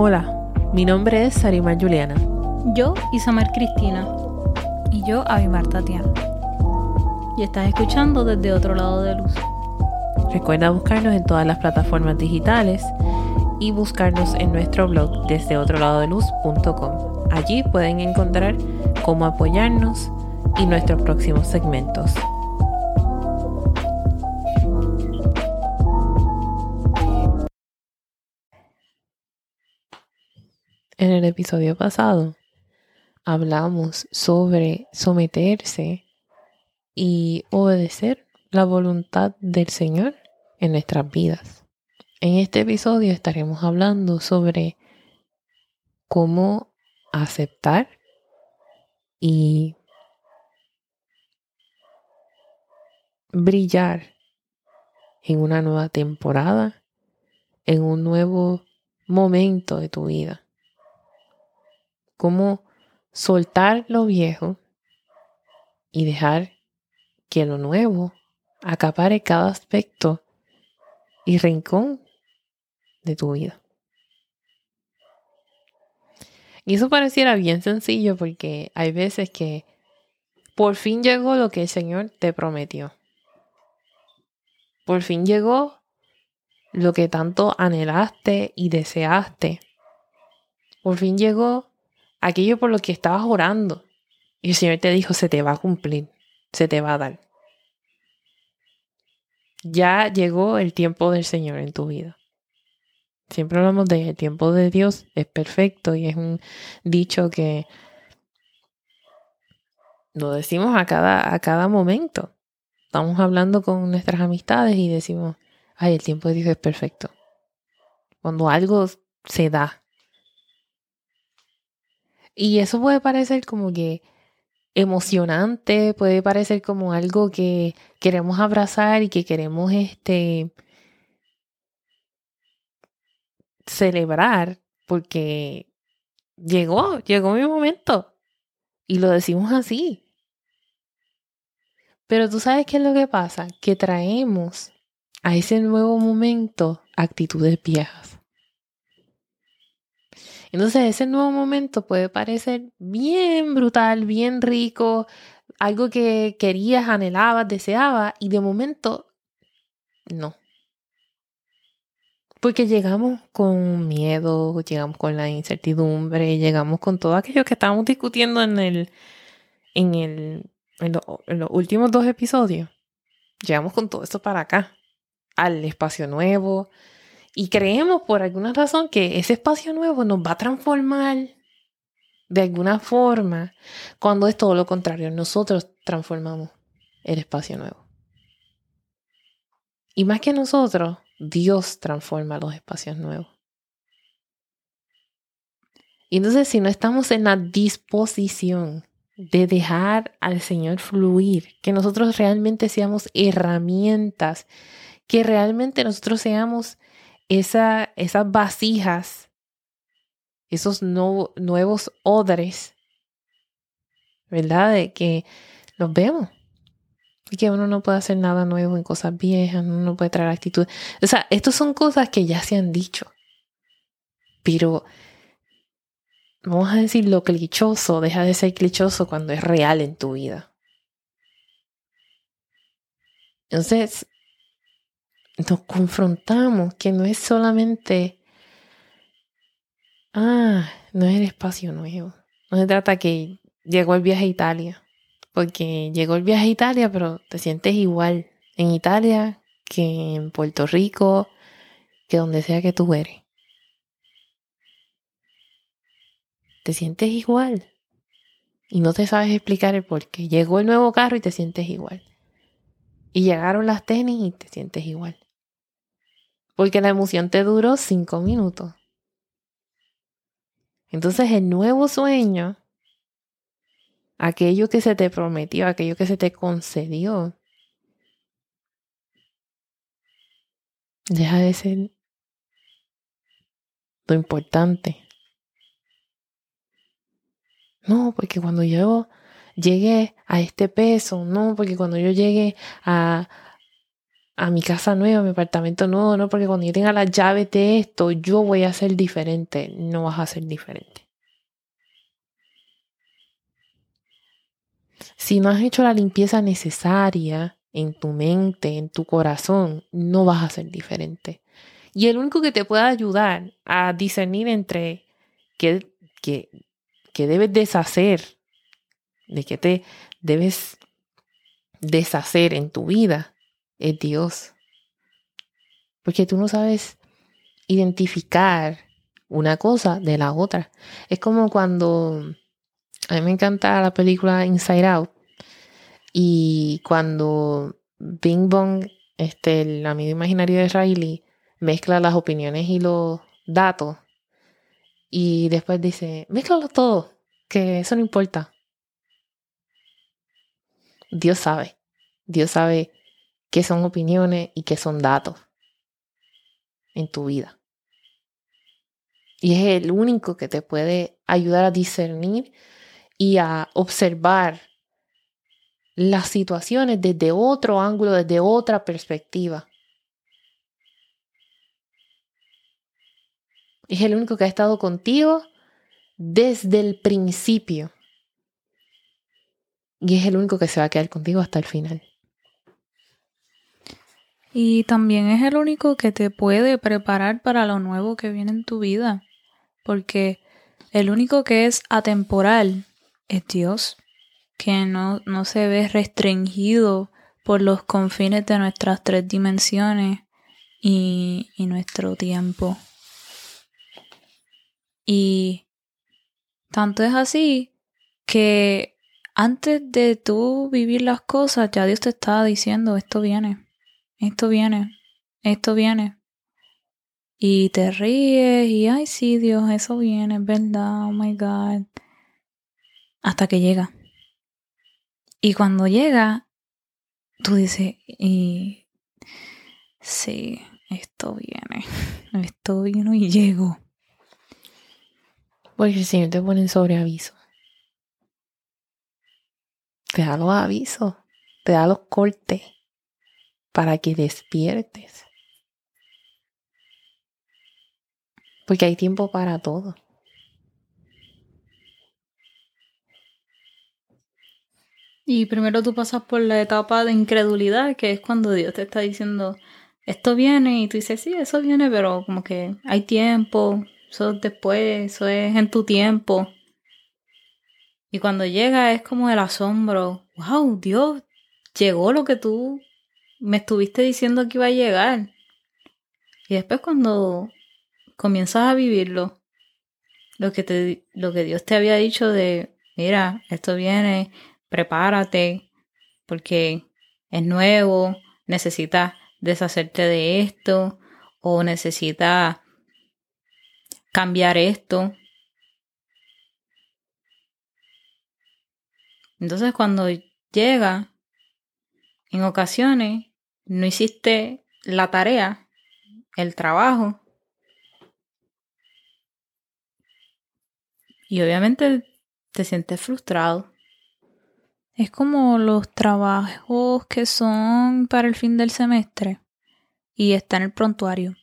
Hola, mi nombre es Sarima Juliana. Yo, Isamar Cristina. Y yo, Avimar Tatiana. Y estás escuchando desde otro lado de luz. Recuerda buscarnos en todas las plataformas digitales y buscarnos en nuestro blog desde otro lado de luz.com. Allí pueden encontrar cómo apoyarnos y nuestros próximos segmentos. En el episodio pasado hablamos sobre someterse y obedecer la voluntad del Señor en nuestras vidas. En este episodio estaremos hablando sobre cómo aceptar y brillar en una nueva temporada, en un nuevo momento de tu vida cómo soltar lo viejo y dejar que lo nuevo acapare cada aspecto y rincón de tu vida. Y eso pareciera bien sencillo porque hay veces que por fin llegó lo que el Señor te prometió. Por fin llegó lo que tanto anhelaste y deseaste. Por fin llegó aquello por lo que estabas orando. Y el Señor te dijo, se te va a cumplir, se te va a dar. Ya llegó el tiempo del Señor en tu vida. Siempre hablamos de el tiempo de Dios es perfecto y es un dicho que lo decimos a cada, a cada momento. Estamos hablando con nuestras amistades y decimos, ay, el tiempo de Dios es perfecto. Cuando algo se da, y eso puede parecer como que emocionante, puede parecer como algo que queremos abrazar y que queremos este celebrar porque llegó, llegó mi momento. Y lo decimos así. Pero tú sabes qué es lo que pasa, que traemos a ese nuevo momento actitudes viejas. Entonces ese nuevo momento puede parecer bien brutal, bien rico, algo que querías, anhelabas, deseabas y de momento no. Porque llegamos con miedo, llegamos con la incertidumbre, llegamos con todo aquello que estábamos discutiendo en el, en el, en, en los últimos dos episodios. Llegamos con todo esto para acá, al espacio nuevo, y creemos por alguna razón que ese espacio nuevo nos va a transformar de alguna forma, cuando es todo lo contrario. Nosotros transformamos el espacio nuevo. Y más que nosotros, Dios transforma los espacios nuevos. Y entonces si no estamos en la disposición de dejar al Señor fluir, que nosotros realmente seamos herramientas, que realmente nosotros seamos esa, esas vasijas, esos nuevos odres, ¿verdad? De que los vemos. Y que uno no puede hacer nada nuevo en cosas viejas, uno no puede traer actitud. O sea, estas son cosas que ya se han dicho. Pero, vamos a decir, lo clichoso deja de ser clichoso cuando es real en tu vida. Entonces, nos confrontamos que no es solamente, ah, no es el espacio nuevo. No se trata que llegó el viaje a Italia, porque llegó el viaje a Italia, pero te sientes igual en Italia que en Puerto Rico, que donde sea que tú eres. Te sientes igual y no te sabes explicar el por qué. Llegó el nuevo carro y te sientes igual. Y llegaron las tenis y te sientes igual. Porque la emoción te duró cinco minutos. Entonces el nuevo sueño, aquello que se te prometió, aquello que se te concedió, deja de ser lo importante. No, porque cuando yo llegue a este peso, no, porque cuando yo llegue a, a mi casa nueva, a mi apartamento nuevo, no, porque cuando yo tenga las llaves de esto, yo voy a ser diferente. No vas a ser diferente. Si no has hecho la limpieza necesaria en tu mente, en tu corazón, no vas a ser diferente. Y el único que te puede ayudar a discernir entre qué, qué, debes deshacer, de qué te debes deshacer en tu vida, es Dios. Porque tú no sabes identificar una cosa de la otra. Es como cuando a mí me encanta la película Inside Out y cuando Bing Bong, este, el amigo imaginario de Riley, mezcla las opiniones y los datos y después dice, mezclalo todo, que eso no importa. Dios sabe, Dios sabe qué son opiniones y qué son datos en tu vida. Y es el único que te puede ayudar a discernir y a observar las situaciones desde otro ángulo, desde otra perspectiva. Es el único que ha estado contigo desde el principio. Y es el único que se va a quedar contigo hasta el final. Y también es el único que te puede preparar para lo nuevo que viene en tu vida. Porque el único que es atemporal es Dios, que no, no se ve restringido por los confines de nuestras tres dimensiones y, y nuestro tiempo. Y tanto es así que antes de tú vivir las cosas, ya Dios te está diciendo, esto viene esto viene, esto viene. Y te ríes y, ay, sí, Dios, eso viene, es verdad, oh my God. Hasta que llega. Y cuando llega, tú dices, y sí, esto viene, esto vino y llegó. Porque el Señor te pone sobre aviso. Te da los avisos, te da los cortes para que despiertes. Porque hay tiempo para todo. Y primero tú pasas por la etapa de incredulidad, que es cuando Dios te está diciendo, esto viene, y tú dices, sí, eso viene, pero como que hay tiempo, eso después, eso es en tu tiempo. Y cuando llega es como el asombro, wow, Dios, llegó lo que tú me estuviste diciendo que iba a llegar. Y después cuando comienzas a vivirlo, lo que, te, lo que Dios te había dicho de, mira, esto viene, prepárate, porque es nuevo, necesitas deshacerte de esto, o necesitas cambiar esto. Entonces cuando llega, en ocasiones no hiciste la tarea, el trabajo. Y obviamente te sientes frustrado. Es como los trabajos que son para el fin del semestre y está en el prontuario.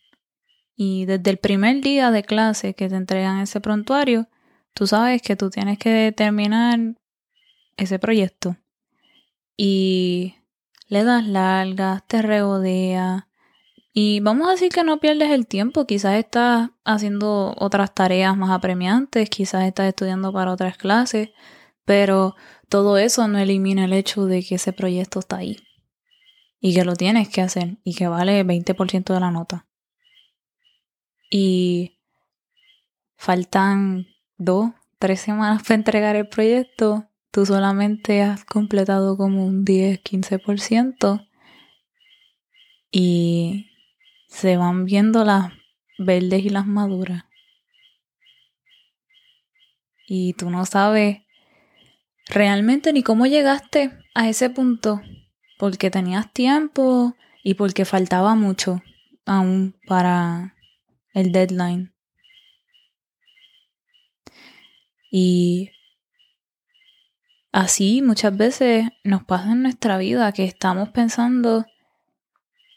Y desde el primer día de clase que te entregan ese prontuario, tú sabes que tú tienes que terminar ese proyecto. Y le das largas, te regodea. Y vamos a decir que no pierdes el tiempo, quizás estás haciendo otras tareas más apremiantes, quizás estás estudiando para otras clases, pero todo eso no elimina el hecho de que ese proyecto está ahí y que lo tienes que hacer y que vale 20% de la nota. Y faltan dos, tres semanas para entregar el proyecto tú solamente has completado como un 10-15% y se van viendo las verdes y las maduras. Y tú no sabes realmente ni cómo llegaste a ese punto, porque tenías tiempo y porque faltaba mucho aún para el deadline. Y Así muchas veces nos pasa en nuestra vida que estamos pensando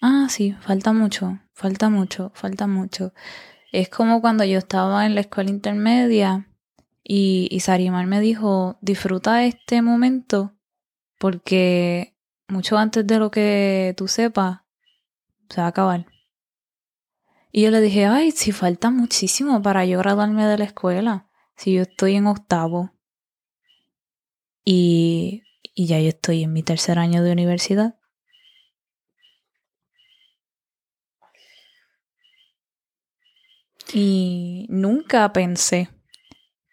ah, sí, falta mucho, falta mucho, falta mucho. Es como cuando yo estaba en la escuela intermedia y, Sarimar me dijo, disfruta este momento porque mucho antes de lo que tú sepas, se va a acabar. Y yo le dije, ay, si falta muchísimo para yo graduarme de la escuela, si yo estoy en octavo. Y, ya yo estoy en mi tercer año de universidad. Y nunca pensé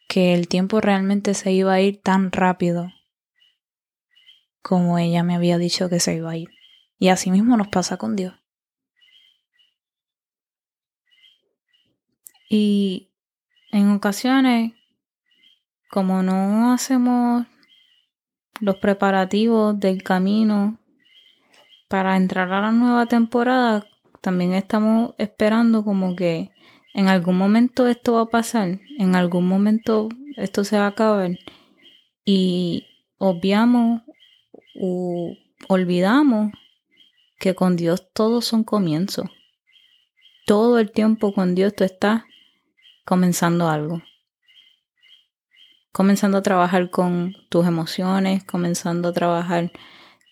que el tiempo realmente se iba a ir tan rápido como ella me había dicho que se iba a ir. Y así mismo nos pasa con Dios. Y en ocasiones, como no hacemos los preparativos del camino para entrar a la nueva temporada, también estamos esperando como que en algún momento esto va a pasar, en algún momento esto se va a acabar y obviamos o olvidamos que con Dios todos son comienzos. Todo el tiempo con Dios tú estás comenzando algo. Comenzando a trabajar con tus emociones, comenzando a trabajar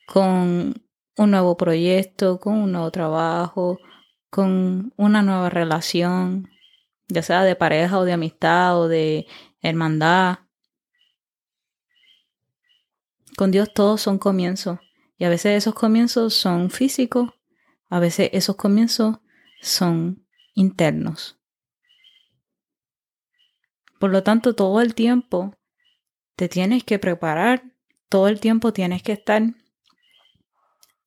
con un nuevo proyecto, con un nuevo trabajo, con una nueva relación, ya sea de pareja o de amistad o de hermandad. Con Dios todos son comienzos y a veces esos comienzos son físicos, a veces esos comienzos son internos. Por lo tanto, todo el tiempo te tienes que preparar, todo el tiempo tienes que estar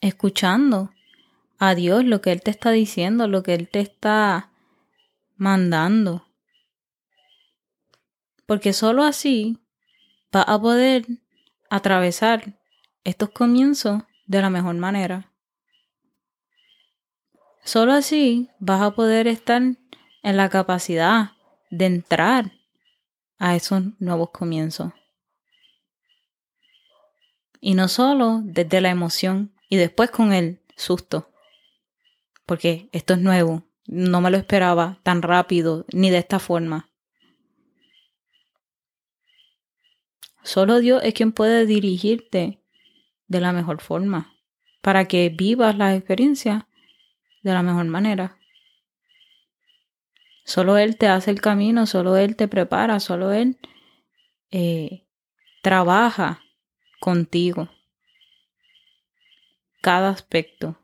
escuchando a Dios lo que Él te está diciendo, lo que Él te está mandando. Porque solo así vas a poder atravesar estos comienzos de la mejor manera. Solo así vas a poder estar en la capacidad de entrar a esos nuevos comienzos. Y no solo desde la emoción y después con el susto, porque esto es nuevo, no me lo esperaba tan rápido ni de esta forma. Solo Dios es quien puede dirigirte de la mejor forma para que vivas la experiencia de la mejor manera. Solo Él te hace el camino, solo Él te prepara, solo Él eh, trabaja contigo. Cada aspecto.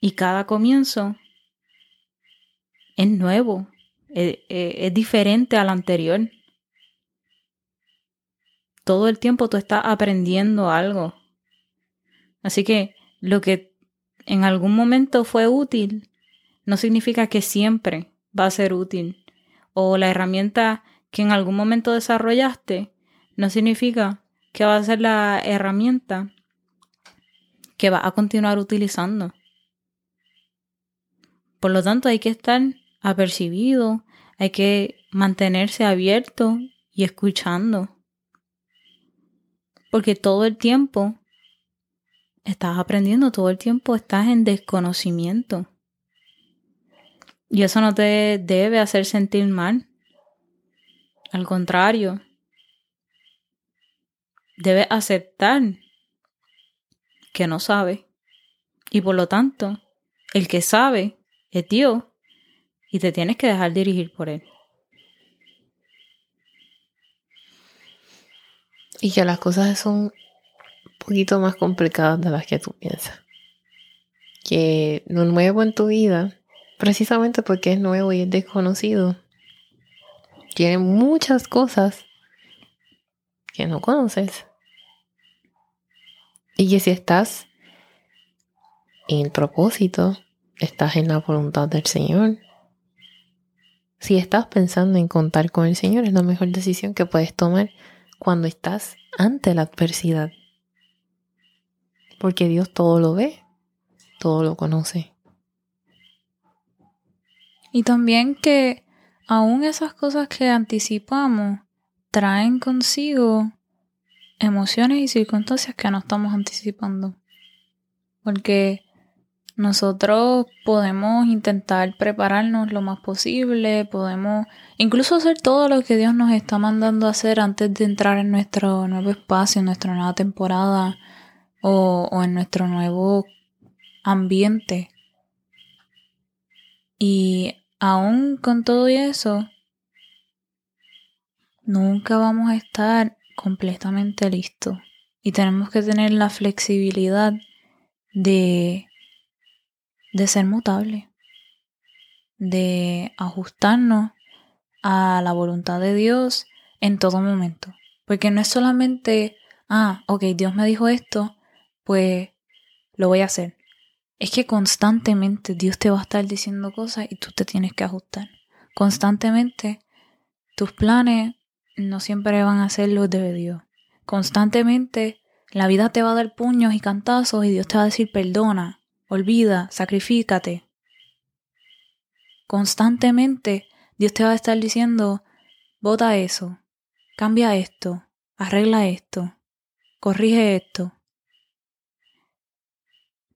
Y cada comienzo es nuevo, es, es, diferente al anterior. Todo el tiempo tú estás aprendiendo algo. Así que lo que en algún momento fue útil no significa que siempre va a ser útil. O la herramienta que en algún momento desarrollaste no significa que va a ser la herramienta que va a continuar utilizando. Por lo tanto, hay que estar apercibido, hay que mantenerse abierto y escuchando. Porque todo el tiempo estás aprendiendo, todo el tiempo estás en desconocimiento. Y eso no te debe hacer sentir mal. Al contrario, debes aceptar que no sabe. Y por lo tanto, el que sabe es Dios y te tienes que dejar dirigir por Él. Y que las cosas son un poquito más complicadas de las que tú piensas. Que lo nuevo en tu vida, precisamente porque es nuevo y es desconocido, tiene muchas cosas que no conoces. Y que si estás en propósito estás en la voluntad del Señor. Si estás pensando en contar con el Señor, es la mejor decisión que puedes tomar cuando estás ante la adversidad. Porque Dios todo lo ve, todo lo conoce. Y también que aún esas cosas que anticipamos, traen consigo emociones y circunstancias que no estamos anticipando. Porque nosotros podemos intentar prepararnos lo más posible, podemos incluso hacer todo lo que Dios nos está mandando a hacer antes de entrar en nuestro nuevo espacio, en nuestra nueva temporada o, o en nuestro nuevo ambiente. Y aún con todo eso, nunca vamos a estar completamente listos. Y tenemos que tener la flexibilidad de de ser mutable, de ajustarnos a la voluntad de Dios en todo momento. Porque no es solamente, ah, ok, Dios me dijo esto, pues lo voy a hacer. Es que constantemente Dios te va a estar diciendo cosas y tú te tienes que ajustar. Constantemente tus planes no siempre van a ser los de Dios. Constantemente la vida te va a dar puños y cantazos y Dios te va a decir perdona, olvida, sacrifícate. Constantemente Dios te va a estar diciendo, vota eso, cambia esto, arregla esto, corrige esto.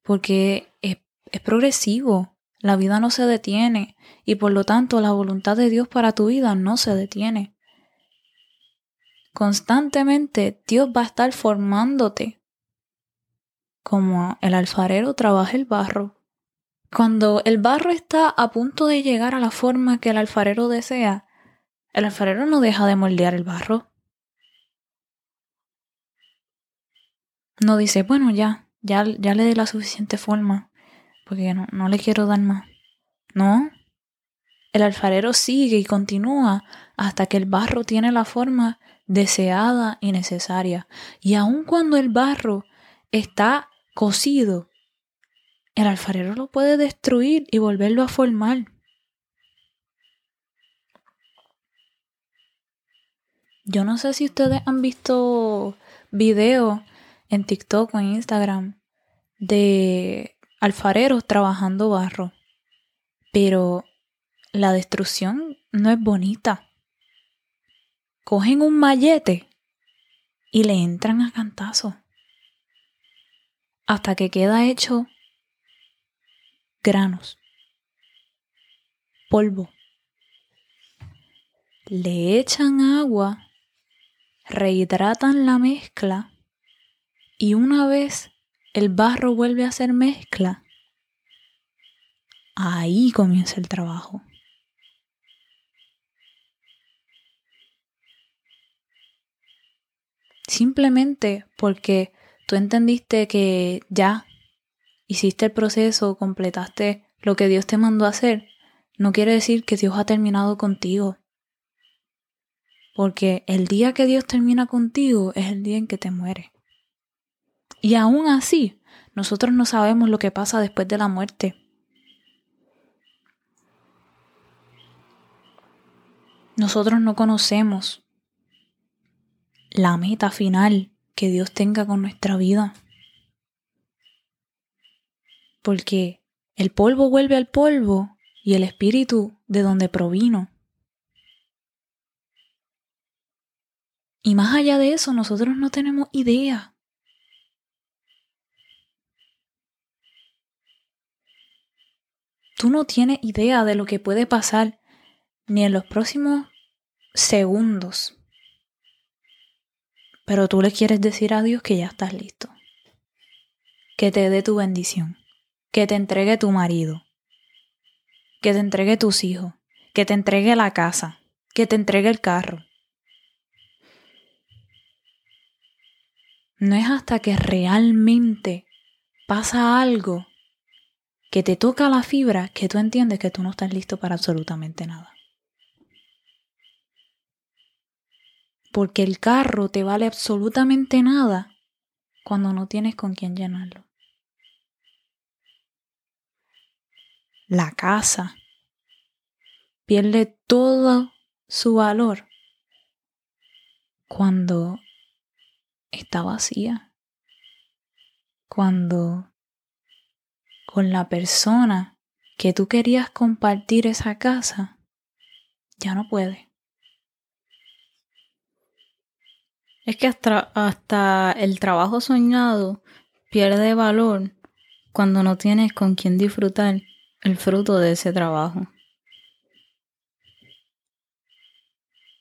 Porque es, es progresivo, la vida no se detiene y por lo tanto la voluntad de Dios para tu vida no se detiene. Constantemente Dios va a estar formándote como el alfarero trabaja el barro. Cuando el barro está a punto de llegar a la forma que el alfarero desea, el alfarero no deja de moldear el barro. No dice, bueno, ya, ya, ya le dé la suficiente forma, porque no, no le quiero dar más. No, el alfarero sigue y continúa hasta que el barro tiene la forma deseada y necesaria. Y aun cuando el barro está cocido, el alfarero lo puede destruir y volverlo a formar. Yo no sé si ustedes han visto videos en TikTok o en Instagram de alfareros trabajando barro, pero la destrucción no es bonita. Cogen un mallete y le entran a cantazo hasta que queda hecho granos, polvo. Le echan agua, rehidratan la mezcla y una vez el barro vuelve a ser mezcla, ahí comienza el trabajo. Simplemente porque tú entendiste que ya hiciste el proceso, completaste lo que Dios te mandó a hacer, no quiere decir que Dios ha terminado contigo. Porque el día que Dios termina contigo es el día en que te mueres. Y aún así, nosotros no sabemos lo que pasa después de la muerte. Nosotros no conocemos la meta final que Dios tenga con nuestra vida. Porque el polvo vuelve al polvo y el espíritu de donde provino. Y más allá de eso, nosotros no tenemos idea. Tú no tienes idea de lo que puede pasar ni en los próximos segundos pero tú le quieres decir a Dios que ya estás listo. Que te dé tu bendición. Que te entregue tu marido. Que te entregue tus hijos. Que te entregue la casa. Que te entregue el carro. No es hasta que realmente pasa algo que te toca la fibra que tú entiendes que tú no estás listo para absolutamente nada. Porque el carro te vale absolutamente nada cuando no tienes con quién llenarlo. La casa pierde todo su valor cuando está vacía, cuando con la persona que tú querías compartir esa casa ya no puede. Es que hasta, hasta el trabajo soñado pierde valor cuando no tienes con quién disfrutar el fruto de ese trabajo.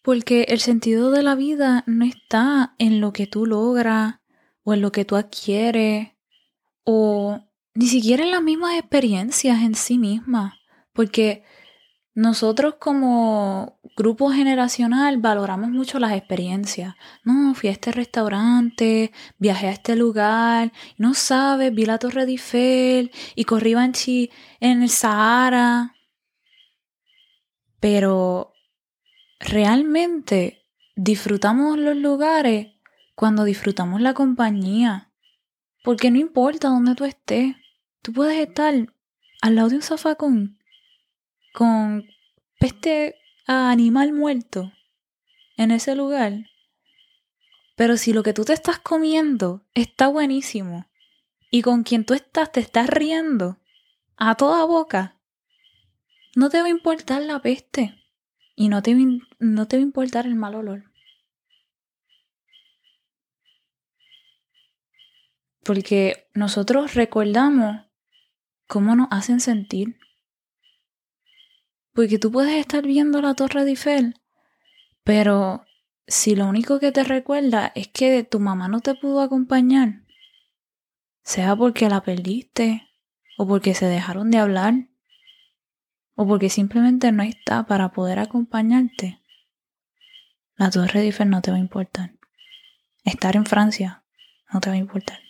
Porque el sentido de la vida no está en lo que tú logras o en lo que tú adquieres o ni siquiera en las mismas experiencias en sí mismas. Porque nosotros como grupo generacional valoramos mucho las experiencias. No, fui a este restaurante, viajé a este lugar, no sabes, vi la Torre de Eiffel y corrí en el Sahara. Pero realmente disfrutamos los lugares cuando disfrutamos la compañía. Porque no importa dónde tú estés, tú puedes estar al lado de un zafacón con peste a animal muerto en ese lugar. Pero si lo que tú te estás comiendo está buenísimo y con quien tú estás te estás riendo a toda boca, no te va a importar la peste. Y no te, no te va a importar el mal olor. Porque nosotros recordamos cómo nos hacen sentir. Porque tú puedes estar viendo la torre de Eiffel, pero si lo único que te recuerda es que tu mamá no te pudo acompañar, sea porque la perdiste o porque se dejaron de hablar, o porque simplemente no está para poder acompañarte, la Torre de Eiffel no te va a importar. Estar en Francia no te va a importar.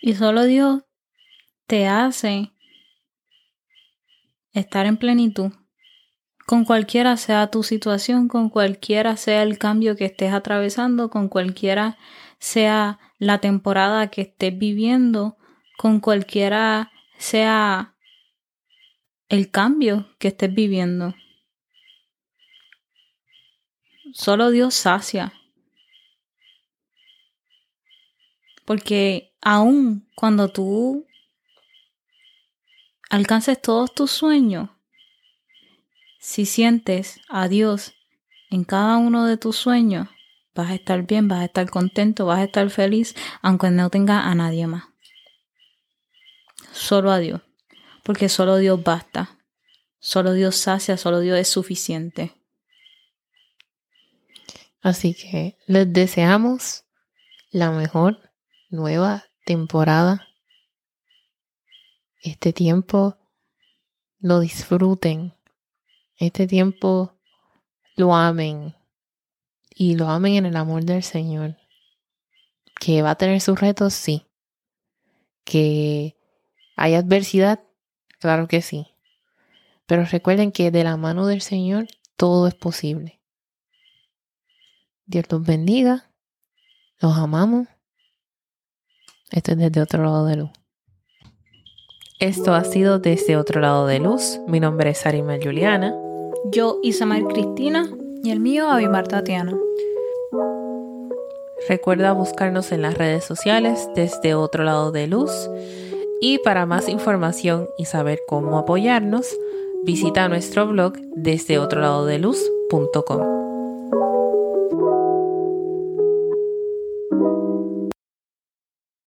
Y solo Dios te hace estar en plenitud. Con cualquiera sea tu situación, con cualquiera sea el cambio que estés atravesando, con cualquiera sea la temporada que estés viviendo, con cualquiera sea el cambio que estés viviendo. Solo Dios sacia. Porque aun cuando tú alcances todos tus sueños, si sientes a Dios en cada uno de tus sueños, vas a estar bien, vas a estar contento, vas a estar feliz, aunque no tenga a nadie más. Solo a Dios, porque solo Dios basta, solo Dios sacia, solo Dios es suficiente. Así que les deseamos la mejor nueva temporada. Este tiempo lo disfruten. Este tiempo lo amen y lo amen en el amor del Señor. Que va a tener sus retos, sí. Que hay adversidad, claro que sí. Pero recuerden que de la mano del Señor todo es posible. Dios los bendiga. Los amamos. Esto es desde otro lado de luz. Esto ha sido desde otro lado de luz. Mi nombre es Arima Juliana. Yo, Isamar Cristina. Y el mío, Abimar Tatiana. Recuerda buscarnos en las redes sociales desde otro lado de luz. Y para más información y saber cómo apoyarnos, visita nuestro blog desde otro lado de luz.com.